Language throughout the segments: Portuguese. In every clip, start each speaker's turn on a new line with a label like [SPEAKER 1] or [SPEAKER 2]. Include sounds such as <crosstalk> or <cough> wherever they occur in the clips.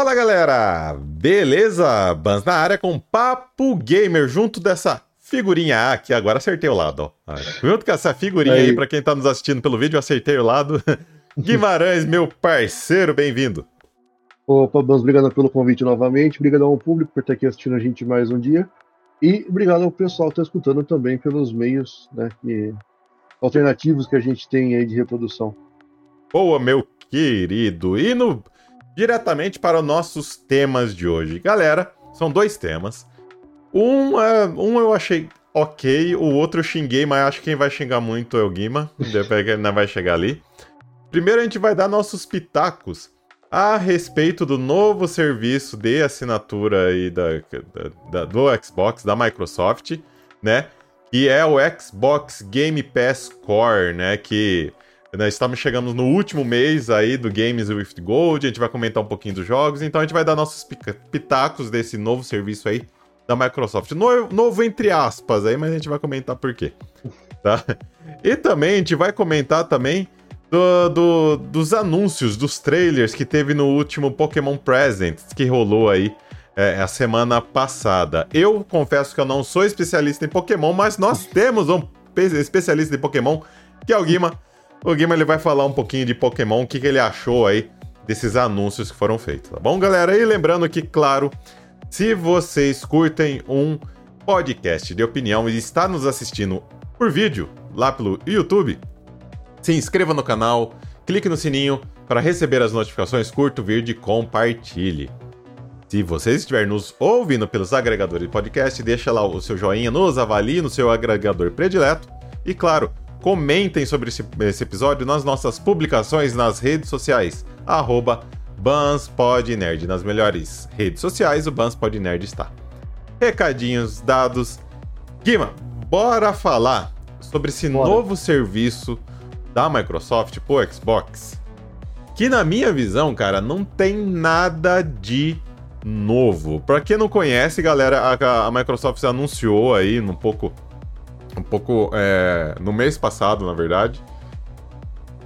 [SPEAKER 1] Fala galera, beleza? Bans na área com Papo Gamer, junto dessa figurinha aqui, agora acertei o lado, ó. Junto com essa figurinha aí, aí para quem tá nos assistindo pelo vídeo, acertei o lado. <laughs> Guimarães, meu parceiro, bem-vindo.
[SPEAKER 2] Opa, Bans, obrigado pelo convite novamente, obrigado ao público por estar aqui assistindo a gente mais um dia. E obrigado ao pessoal que está escutando também pelos meios né, e alternativos que a gente tem aí de reprodução.
[SPEAKER 1] Boa, meu querido. E no diretamente para os nossos temas de hoje. Galera, são dois temas. Um, uh, um eu achei ok, o outro eu xinguei, mas acho que quem vai xingar muito é o Guima, <laughs> ele não vai chegar ali. Primeiro a gente vai dar nossos pitacos a respeito do novo serviço de assinatura aí da, da, da, do Xbox, da Microsoft, né? Que é o Xbox Game Pass Core, né? Que nós estamos chegamos no último mês aí do Games with Gold, a gente vai comentar um pouquinho dos jogos, então a gente vai dar nossos pitacos desse novo serviço aí da Microsoft. Novo, novo entre aspas aí, mas a gente vai comentar por quê. <laughs> Tá? E também a gente vai comentar também do, do, dos anúncios, dos trailers que teve no último Pokémon Presents que rolou aí é, a semana passada. Eu confesso que eu não sou especialista em Pokémon, mas nós temos um especialista em Pokémon, que é o Guima. O Guima ele vai falar um pouquinho de Pokémon, o que, que ele achou aí desses anúncios que foram feitos, tá bom, galera? E lembrando que, claro, se vocês curtem um podcast de opinião e está nos assistindo por vídeo lá pelo YouTube, se inscreva no canal, clique no sininho para receber as notificações, curta o vídeo e compartilhe. Se você estiver nos ouvindo pelos agregadores de podcast, deixa lá o seu joinha, nos avalie no seu agregador predileto e, claro, Comentem sobre esse, esse episódio nas nossas publicações nas redes sociais. Arroba BansPodNerd. Nas melhores redes sociais, o BansPodNerd está. Recadinhos dados. Guima, bora falar sobre esse bora. novo serviço da Microsoft pro Xbox. Que na minha visão, cara, não tem nada de novo. Pra quem não conhece, galera, a, a Microsoft anunciou aí um pouco um pouco é, no mês passado, na verdade,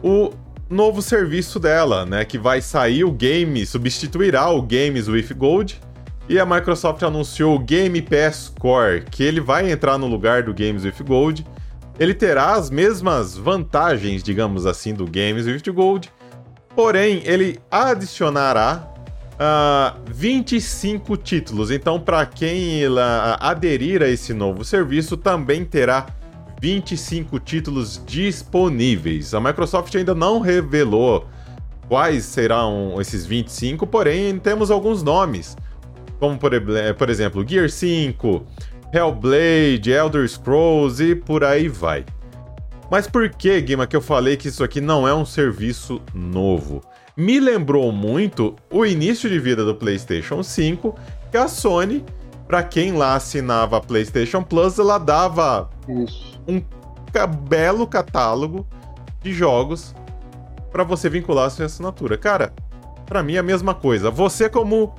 [SPEAKER 1] o novo serviço dela, né? Que vai sair o game, substituirá o Games with Gold. E a Microsoft anunciou o Game Pass Core, que ele vai entrar no lugar do Games with Gold. Ele terá as mesmas vantagens, digamos assim, do Games with Gold, porém ele adicionará uh, ah, 25 títulos. Então, para quem uh, aderir a esse novo serviço, também terá 25 títulos disponíveis. A Microsoft ainda não revelou quais serão esses 25, porém temos alguns nomes, como por, por exemplo Gear 5, Hellblade, Elder Scrolls e por aí vai. Mas por que, Guima, que eu falei que isso aqui não é um serviço novo? Me lembrou muito o início de vida do PlayStation 5, que a Sony, para quem lá assinava a PlayStation Plus, ela dava Isso. um belo catálogo de jogos para você vincular a sua assinatura. Cara, para mim é a mesma coisa. Você como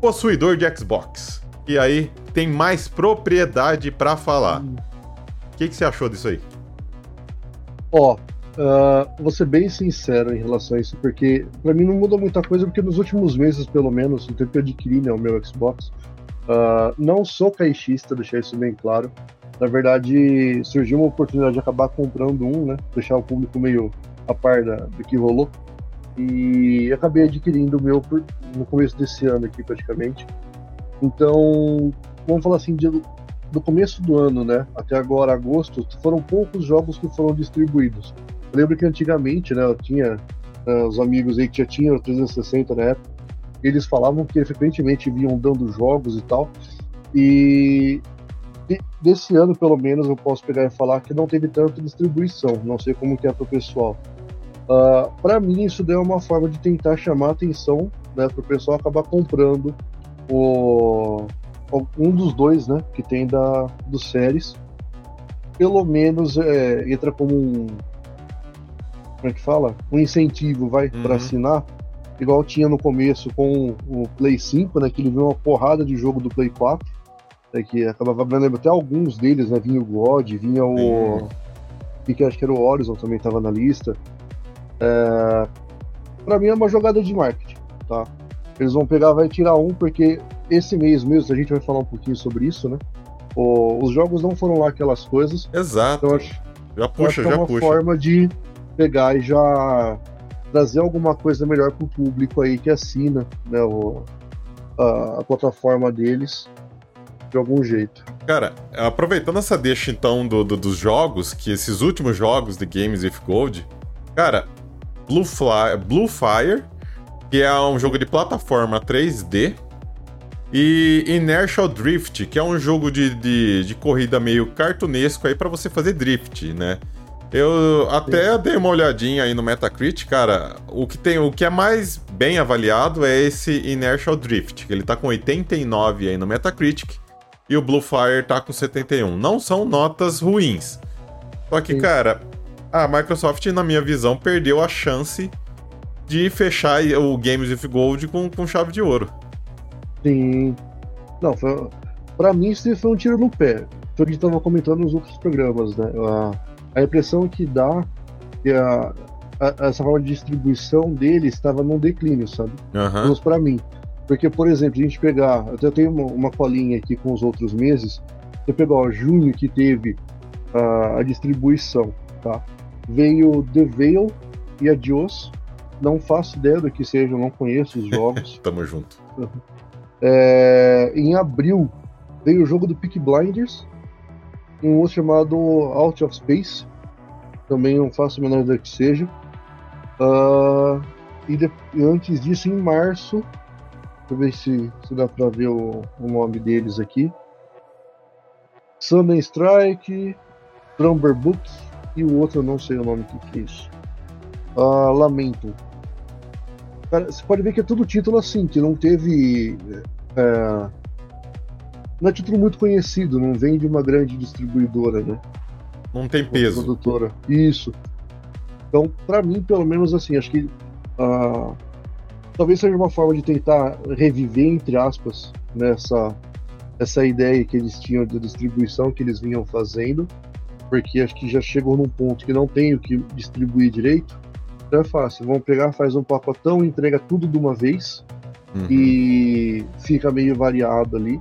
[SPEAKER 1] possuidor de Xbox, e aí tem mais propriedade para falar. Hum. O que, que você achou disso aí?
[SPEAKER 2] Ó, Uh, vou ser bem sincero em relação a isso, porque para mim não muda muita coisa, porque nos últimos meses, pelo menos, no tempo que eu adquiri né, o meu Xbox, uh, não sou caixista, deixar isso bem claro. Na verdade, surgiu uma oportunidade de acabar comprando um, né? Deixar o público meio a par da, do que rolou. E acabei adquirindo o meu por, no começo desse ano aqui, praticamente. Então, vamos falar assim, de, do começo do ano, né, até agora, agosto, foram poucos jogos que foram distribuídos. Lembro que antigamente, né, eu tinha uh, os amigos aí que já tinham 360 na época, eles falavam que frequentemente vinham dando jogos e tal. E desse ano, pelo menos, eu posso pegar e falar que não teve tanta distribuição. Não sei como que é pro pessoal. Uh, ah, para mim, isso deu uma forma de tentar chamar atenção, né, pro pessoal acabar comprando o um dos dois, né, que tem da dos séries. Pelo menos é, entra como um como é que fala? Um incentivo, vai, uhum. para assinar, igual tinha no começo com o Play 5, né? Que ele viu uma porrada de jogo do Play 4, né, que acabava, lembro até alguns deles, né? Vinha o God, vinha o. Uhum. Que acho que era o Horizon também estava na lista. É, para mim é uma jogada de marketing, tá? Eles vão pegar, vai tirar um, porque esse mês mesmo, a gente vai falar um pouquinho sobre isso, né? O, os jogos não foram lá aquelas coisas.
[SPEAKER 1] Exato.
[SPEAKER 2] Então, acho,
[SPEAKER 1] já puxa, já
[SPEAKER 2] é uma
[SPEAKER 1] puxa.
[SPEAKER 2] forma de pegar e já trazer alguma coisa melhor pro público aí que assina né, o, a, a plataforma deles de algum jeito.
[SPEAKER 1] Cara, aproveitando essa deixa então do, do, dos jogos, que esses últimos jogos de Games with Gold, cara, Blue, Fly, Blue Fire, que é um jogo de plataforma 3D, e Inertial Drift, que é um jogo de, de, de corrida meio cartunesco aí para você fazer drift, né? Eu até dei uma olhadinha aí no Metacritic, cara. O que, tem, o que é mais bem avaliado é esse Inertial Drift, que ele tá com 89 aí no Metacritic e o Blue Fire tá com 71. Não são notas ruins. Só que, Sim. cara, a Microsoft, na minha visão, perdeu a chance de fechar o Games with Gold com, com chave de ouro.
[SPEAKER 2] Sim. Não, foi, pra mim isso foi um tiro no pé. Foi o que a gente tava comentando nos outros programas, né? A, a impressão que dá que a, a, essa forma de distribuição dele estava num declínio, sabe?
[SPEAKER 1] Uhum.
[SPEAKER 2] Menos pra mim. Porque, por exemplo, a gente pegar. Eu tenho uma, uma colinha aqui com os outros meses. Você pegar, ó, junho que teve a, a distribuição, tá? Veio The Veil e Adios. Não faço ideia do que seja, não conheço os jogos. <laughs>
[SPEAKER 1] Tamo junto.
[SPEAKER 2] É, em abril veio o jogo do Peak Blinders, um outro chamado Out of Space. Também não faço a menor ideia que seja. Uh, e, de, antes disso, em março, deixa eu ver se, se dá pra ver o, o nome deles aqui. Sunday Strike, Trumber Book e o outro eu não sei o nome que, é isso. Uh, Lamento. Cara, você pode ver que é tudo título assim, que não teve é, não é título muito conhecido, não vem de uma grande distribuidora, né?
[SPEAKER 1] Não tem peso.
[SPEAKER 2] Produtora. Isso. Então, para mim, pelo menos assim, acho que uh, talvez seja uma forma de tentar reviver, entre aspas, nessa né, essa ideia que eles tinham de distribuição que eles vinham fazendo, porque acho que já chegou num ponto que não tem o que distribuir direito. Então é fácil, vamos pegar, faz um pacotão, entrega tudo de uma vez, uhum. e fica meio variado ali.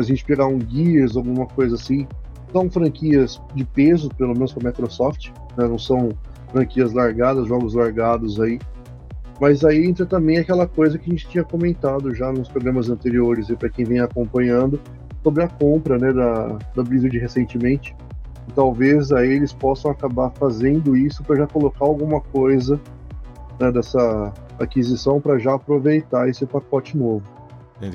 [SPEAKER 2] A gente pegar um Gears, alguma coisa assim, são franquias de peso, pelo menos para a Microsoft, né? não são franquias largadas, jogos largados aí. Mas aí entra também aquela coisa que a gente tinha comentado já nos programas anteriores, e para quem vem acompanhando, sobre a compra né, da, da Blizzard recentemente. E talvez aí eles possam acabar fazendo isso para já colocar alguma coisa né, dessa aquisição para já aproveitar esse pacote novo.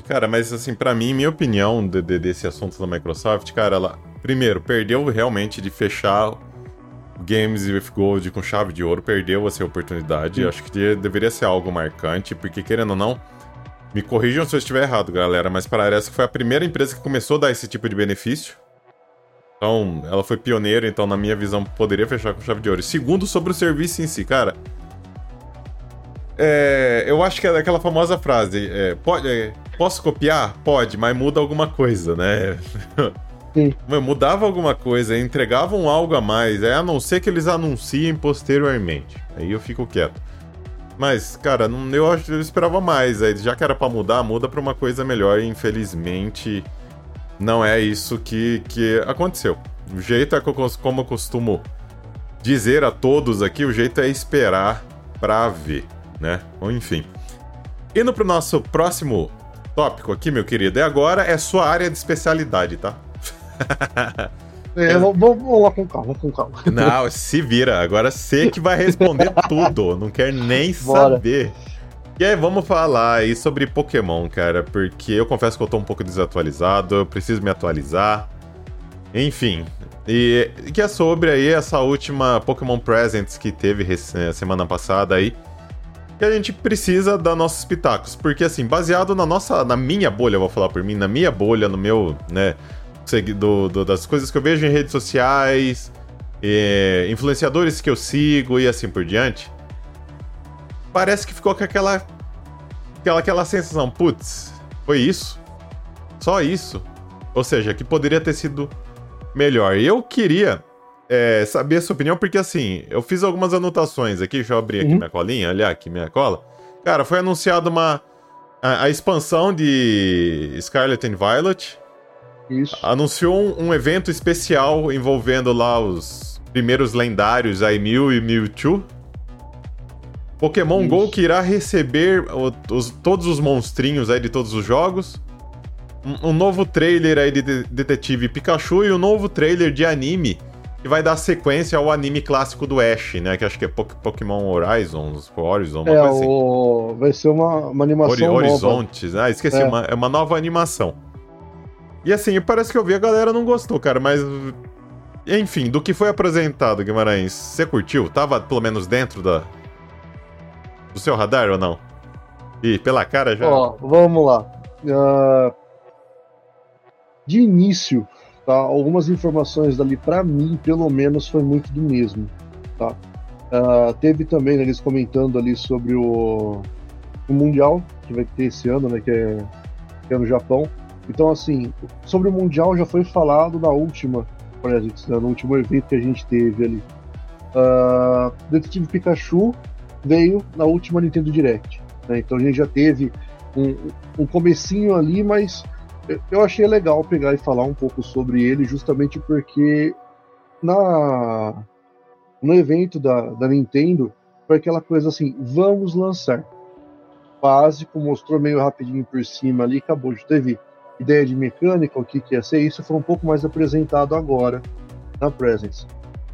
[SPEAKER 1] Cara, mas assim, para mim, minha opinião de, de, desse assunto da Microsoft, cara, ela, primeiro, perdeu realmente de fechar Games with Gold com chave de ouro, perdeu essa oportunidade. Sim. Acho que deveria ser algo marcante, porque querendo ou não, me corrijam se eu estiver errado, galera, mas parece que foi a primeira empresa que começou a dar esse tipo de benefício. Então, ela foi pioneira, então, na minha visão, poderia fechar com chave de ouro. segundo, sobre o serviço em si, cara. É, eu acho que é aquela famosa frase: é, pode, é, posso copiar? Pode, mas muda alguma coisa, né? Sim. <laughs> Mudava alguma coisa, entregavam algo a mais, é, a não ser que eles anunciem posteriormente. Aí eu fico quieto. Mas, cara, não, eu, eu esperava mais. Aí, já que era para mudar, muda pra uma coisa melhor. E infelizmente, não é isso que, que aconteceu. O jeito é como eu costumo dizer a todos aqui: o jeito é esperar pra ver né? Ou enfim. Indo pro nosso próximo tópico aqui, meu querido, e agora é sua área de especialidade, tá? <laughs>
[SPEAKER 2] É, vamos, vamos lá com calma, com calma. <laughs>
[SPEAKER 1] Não, se vira. Agora você que vai responder <laughs> tudo. Não quer nem Bora. saber. E aí, vamos falar aí sobre Pokémon, cara, porque eu confesso que eu tô um pouco desatualizado, eu preciso me atualizar. Enfim, e que é sobre aí essa última Pokémon Presents que teve semana passada aí que a gente precisa dar nossos pitacos. Porque, assim, baseado na nossa. Na minha bolha, vou falar por mim, na minha bolha, no meu, né? Do, do, das coisas que eu vejo em redes sociais, influenciadores que eu sigo e assim por diante. Parece que ficou com aquela. Aquela, aquela sensação, putz, foi isso? Só isso? Ou seja, que poderia ter sido melhor. Eu queria é, saber a sua opinião, porque assim, eu fiz algumas anotações aqui, deixa eu abrir aqui uhum. minha colinha, olhar aqui minha cola. Cara, foi anunciado uma. a, a expansão de Scarlet and Violet.
[SPEAKER 2] Isso.
[SPEAKER 1] Anunciou um, um, evento especial envolvendo lá os primeiros lendários, aí Mew e Mewtwo. Pokémon Isso. GO que irá receber os, todos os monstrinhos aí de todos os jogos. Um, novo trailer aí de, de Detetive Pikachu e um novo trailer de anime que vai dar sequência ao anime clássico do Ash, né? Que acho que é Pokémon Horizons, Horizon,
[SPEAKER 2] uma é, coisa assim. O... Vai ser uma, uma animação
[SPEAKER 1] Hori Horizontes, nova. ah, esqueci, é. Uma, é uma nova animação. E assim, parece que eu vi a galera não gostou, cara, mas... Enfim, do que foi apresentado, Guimarães, você curtiu? Tava pelo menos dentro da... do seu radar ou não? E pela cara já...
[SPEAKER 2] Ó, vamos lá. Uh... De início, Tá? Algumas informações dali, para mim, pelo menos, foi muito do mesmo. Tá? Uh, teve também né, eles comentando ali sobre o, o, Mundial, que vai ter esse ano, né, que é, que é no Japão. Então, assim, sobre o Mundial já foi falado na última né, no último evento que a gente teve ali. Uh, Detetive Pikachu veio na última Nintendo Direct. Né, então a gente já teve um, um comecinho ali, mas eu achei legal pegar e falar um pouco sobre ele, justamente porque na no evento da, da Nintendo foi aquela coisa assim, vamos lançar. Básico, mostrou meio rapidinho por cima ali, acabou. Já teve ideia de mecânica, o que, que ia ser, isso foi um pouco mais apresentado agora na Presence.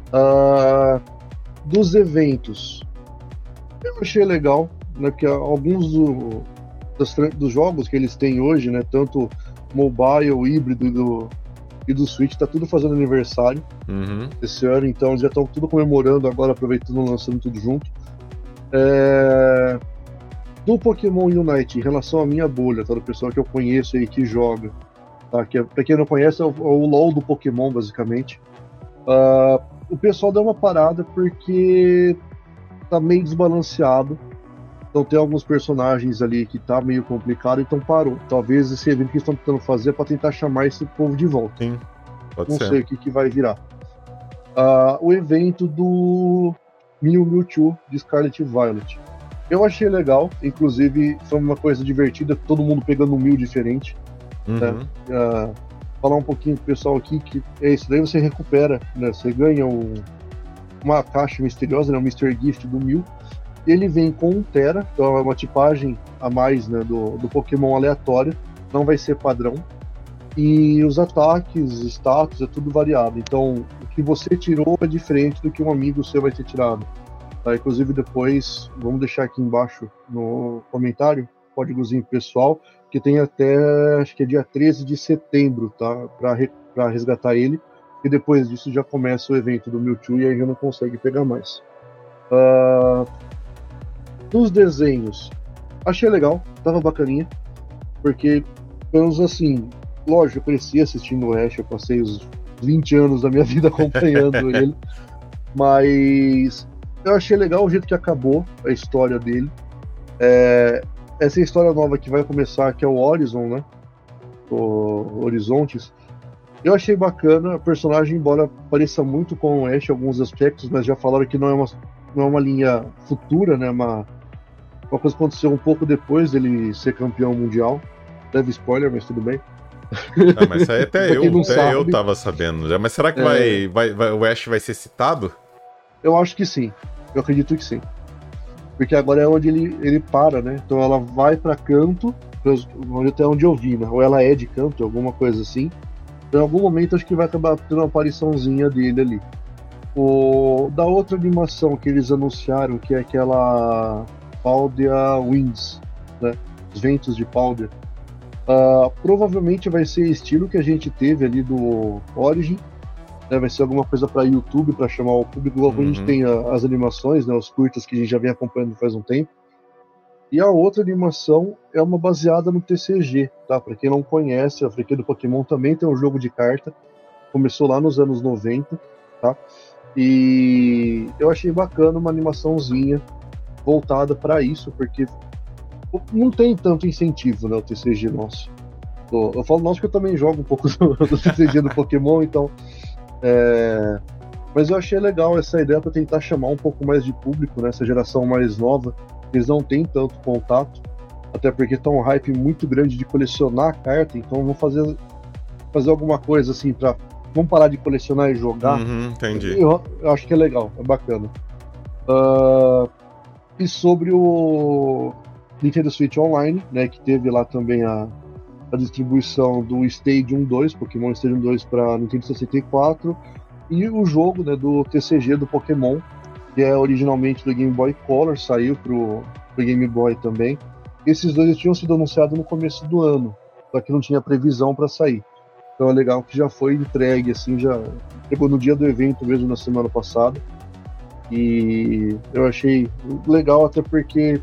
[SPEAKER 2] Uh, dos eventos, eu achei legal, né, que alguns do, dos, dos jogos que eles têm hoje, né, tanto mobile, híbrido do, e do Switch, tá tudo fazendo aniversário
[SPEAKER 1] uhum.
[SPEAKER 2] esse ano, então eles já estão tudo comemorando agora, aproveitando lançando tudo junto. É... Do Pokémon Unite, em relação à minha bolha, tá? Do pessoal que eu conheço aí que joga, tá? Que, é, pra quem não conhece, é o, é o LoL do Pokémon, basicamente. Uh, o pessoal deu uma parada porque tá meio desbalanceado então tem alguns personagens ali que tá meio complicado, então parou. Talvez esse evento que estão tentando fazer é para tentar chamar esse povo de volta.
[SPEAKER 1] Sim, pode
[SPEAKER 2] Não
[SPEAKER 1] ser.
[SPEAKER 2] sei o que, que vai virar. Uh, o evento do Mew Mewtwo de Scarlet Violet. Eu achei legal, inclusive foi uma coisa divertida, todo mundo pegando um Mew diferente.
[SPEAKER 1] Uhum.
[SPEAKER 2] Né? Uh, falar um pouquinho pro pessoal aqui que é isso daí você recupera, né? Você ganha um, uma caixa misteriosa, né? Um Mr. Gift do Mew ele vem com um Tera, então é uma tipagem a mais né, do, do Pokémon aleatório, não vai ser padrão. E os ataques, status, é tudo variado. Então, o que você tirou é diferente do que um amigo seu vai ter tirado. Tá? Inclusive, depois, vamos deixar aqui embaixo no comentário, códigozinho pessoal, que tem até, acho que é dia 13 de setembro, tá? Para resgatar ele. E depois disso já começa o evento do Mewtwo e aí já não consegue pegar mais. Uh, dos desenhos, achei legal, tava bacaninha, porque, pelo menos assim, lógico, eu cresci assistindo o Ash, eu passei os 20 anos da minha <laughs> vida acompanhando <laughs> ele, mas eu achei legal o jeito que acabou a história dele. É, essa história nova que vai começar, que é o Horizon, né? O Horizontes. Eu achei bacana, a personagem, embora pareça muito com o Ash em alguns aspectos, mas já falaram que não é uma, não é uma linha futura, né? Uma, uma coisa aconteceu um pouco depois dele ser campeão mundial. Deve spoiler, mas tudo bem. <laughs>
[SPEAKER 1] Ah, mas isso aí até, eu, até sabe, eu tava sabendo já. Mas será que é... vai, vai, vai, o Ash vai ser citado?
[SPEAKER 2] Eu acho que sim. Eu acredito que sim. Porque agora é onde ele, ele para, né? Então ela vai para canto, até onde eu vi, né? Ou ela é de canto, alguma coisa assim. Então, em algum momento acho que vai acabar tendo uma apariçãozinha dele ali. O, da outra animação que eles anunciaram, que é aquela Paldea Winds, né? Os ventos de Paldea. Uh, provavelmente vai ser estilo que a gente teve ali do Origin, né? vai ser alguma coisa para YouTube para chamar o público. Uhum. A gente uhum. tem a, as animações, né? os curtas que a gente já vem acompanhando faz um tempo. E a outra animação é uma baseada no TCG, tá? Para quem não conhece, a franquia do Pokémon também tem um jogo de carta. Começou lá nos anos 90, tá? E eu achei bacana uma animaçãozinha voltada para isso, porque não tem tanto incentivo, né, o TCG nosso. Eu falo nosso que eu também jogo um pouco <laughs> do, do TCG do Pokémon, então. É... Mas eu achei legal essa ideia para tentar chamar um pouco mais de público, né, essa geração mais nova. Eles não têm tanto contato. Até porque tá um hype muito grande de colecionar a carta, então vou fazer, fazer alguma coisa assim pra. Vamos parar de colecionar e jogar.
[SPEAKER 1] Uhum, entendi.
[SPEAKER 2] Eu, eu acho que é legal, é bacana. Uh, e sobre o Nintendo Switch Online, né, que teve lá também a, a distribuição do Stadium 2, Pokémon Stadium 2 para Nintendo 64, e o jogo né, do TCG do Pokémon, que é originalmente do Game Boy Color, saiu pro, pro Game Boy também. Esses dois tinham sido anunciados no começo do ano, só que não tinha previsão para sair. Então é legal que já foi entregue, assim, já chegou no dia do evento mesmo na semana passada. E eu achei legal até porque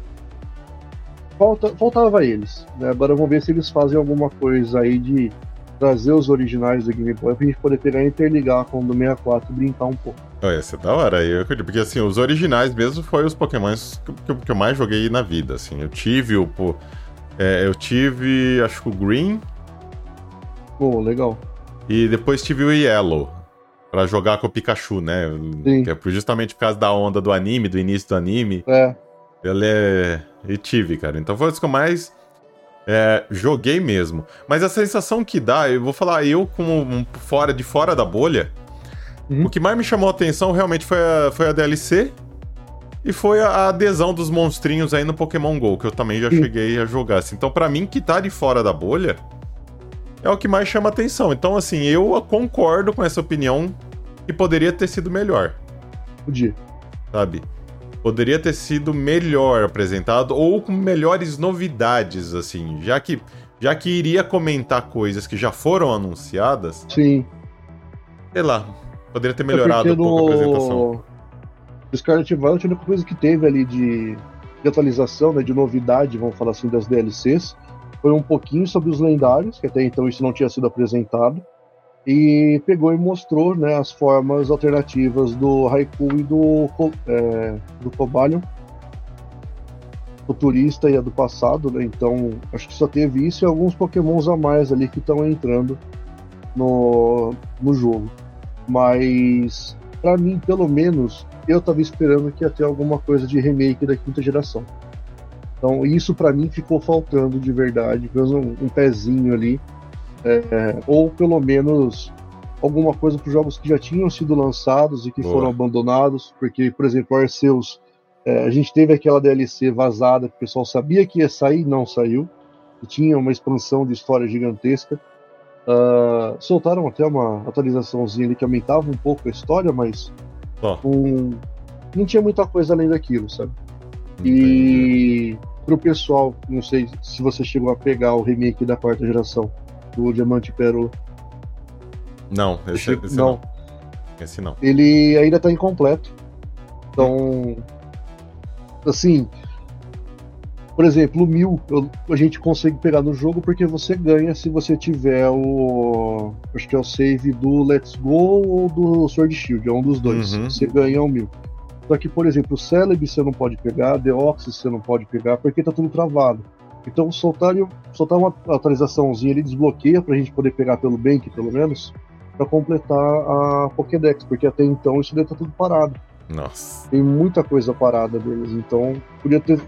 [SPEAKER 2] falta, faltava eles. Né? Agora vamos ver se eles fazem alguma coisa aí de trazer os originais do Game Boy pra gente poder pegar e interligar com o do 64 e brincar um pouco.
[SPEAKER 1] Oh, ia ser da hora aí, porque assim, os originais mesmo foi os pokémons que, que, eu mais joguei na vida, assim. Eu tive o... Pô, é, eu tive, acho que o Green.
[SPEAKER 2] Pô, oh, legal.
[SPEAKER 1] E depois tive o Yellow, para jogar com o Pikachu, né? Sim. Que é justamente por causa da onda do anime, do início do anime.
[SPEAKER 2] É.
[SPEAKER 1] Ele é... E tive, cara. Então foi isso que eu mais é, joguei mesmo. Mas a sensação que dá, eu vou falar, eu como um fora de fora da bolha, uhum. o que mais me chamou a atenção realmente foi a, foi a DLC e foi a adesão dos monstrinhos aí no Pokémon GO, que eu também já uhum. cheguei a jogar. Assim. Então, para mim, que tá de fora da bolha, é o que mais chama atenção. Então, assim, eu concordo com essa opinião que poderia ter sido melhor.
[SPEAKER 2] Podia.
[SPEAKER 1] Sabe? poderia ter sido melhor apresentado ou com melhores novidades, assim, já que já que iria comentar coisas que já foram anunciadas.
[SPEAKER 2] Sim.
[SPEAKER 1] Sei lá, poderia ter melhorado é um pouco a apresentação.
[SPEAKER 2] O Scarlet Violet, a única coisa que teve ali de, de atualização, né, de novidade, vamos falar assim, das DLCs, foi um pouquinho sobre os lendários, que até então isso não tinha sido apresentado e pegou e mostrou né, as formas alternativas do Haiku e do, é, do Cobalion, futurista e a do passado, né? Então acho que só teve isso e alguns pokémons a mais ali que estão entrando no, no jogo. Mas para mim, pelo menos, eu tava esperando que ia ter alguma coisa de remake da quinta geração. Então isso para mim ficou faltando de verdade, um, um pezinho ali é, ou pelo menos alguma coisa para os jogos que já tinham sido lançados e que Boa. foram abandonados, porque, por exemplo, Arceus, é, a gente teve aquela DLC vazada que o pessoal sabia que ia sair, não saiu, e tinha uma expansão de história gigantesca. Uh, soltaram até uma atualizaçãozinha que aumentava um pouco a história, mas oh. um, não tinha muita coisa além daquilo, sabe? E pro pessoal, não sei se você chegou a pegar o remake da quarta geração, do Diamante Pérola.
[SPEAKER 1] Não, esse, esse não. não. Esse não.
[SPEAKER 2] Ele ainda está incompleto. Então, assim, por exemplo, o mil eu, a gente consegue pegar no jogo porque você ganha se você tiver o. Acho que é o save do Let's Go ou do Sword Shield, é um dos dois. Uhum. Você ganha o mil. Só que, por exemplo, o Celebi você não pode pegar, Deoxys você não pode pegar porque tá tudo travado. Então soltar, soltar uma atualizaçãozinha ali, desbloqueia pra gente poder pegar pelo Bank, pelo menos, para completar a Pokédex, porque até então isso deve estar tá tudo parado.
[SPEAKER 1] Nossa.
[SPEAKER 2] Tem muita coisa parada deles, então podia ter.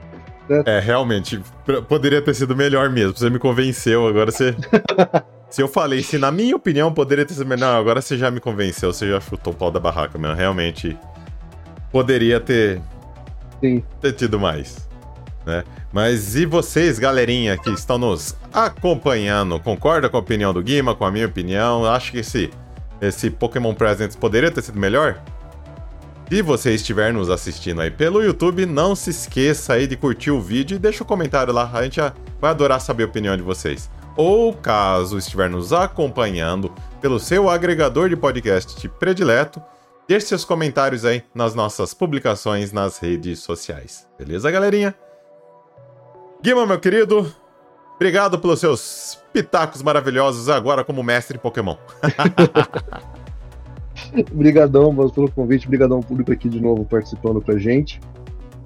[SPEAKER 1] Né? É, realmente, poderia ter sido melhor mesmo. Você me convenceu, agora você. <laughs> se eu falei, se na minha opinião poderia ter sido melhor, agora você já me convenceu, você já chutou o pau da barraca, meu. Realmente. Poderia ter.
[SPEAKER 2] Sim.
[SPEAKER 1] Ter tido mais né? Mas e vocês, galerinha, que estão nos acompanhando, concorda com a opinião do Guima, com a minha opinião? Acho que esse, esse Pokémon Presents poderia ter sido melhor? Se você estiver nos assistindo aí pelo YouTube, não se esqueça aí de curtir o vídeo e deixa o um comentário lá, a gente vai adorar saber a opinião de vocês. Ou caso estiver nos acompanhando pelo seu agregador de podcast predileto, deixe seus comentários aí nas nossas publicações nas redes sociais. Beleza, galerinha? Guima, meu querido, obrigado pelos seus pitacos maravilhosos agora como mestre em Pokémon. <laughs>
[SPEAKER 2] Obrigadão, pelo convite, obrigadão ao público aqui de novo participando com a gente.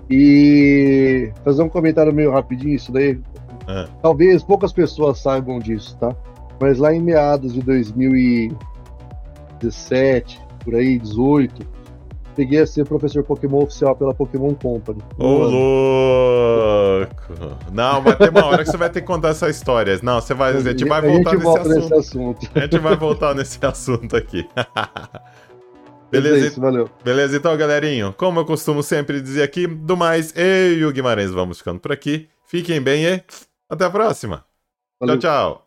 [SPEAKER 2] E fazer um comentário meio rapidinho, isso daí. É. Talvez poucas pessoas saibam disso, tá? Mas lá em meados de 2017, por aí, 18, peguei a ser professor Pokémon oficial pela Pokémon Company.
[SPEAKER 1] Ô, louco! Não, vai ter uma hora que você vai ter que contar essa história. Não, você vai, a gente vai voltar
[SPEAKER 2] gente
[SPEAKER 1] nesse, assunto.
[SPEAKER 2] nesse assunto.
[SPEAKER 1] A gente vai voltar nesse assunto aqui. <laughs>
[SPEAKER 2] Mas é
[SPEAKER 1] Beleza,
[SPEAKER 2] isso, valeu.
[SPEAKER 1] beleza, então, galerinho. Como eu costumo sempre dizer aqui, do mais, eu e o Guimarães vamos ficando por aqui. Fiquem bem e até a próxima.
[SPEAKER 2] valeu.
[SPEAKER 1] Tchau, tchau.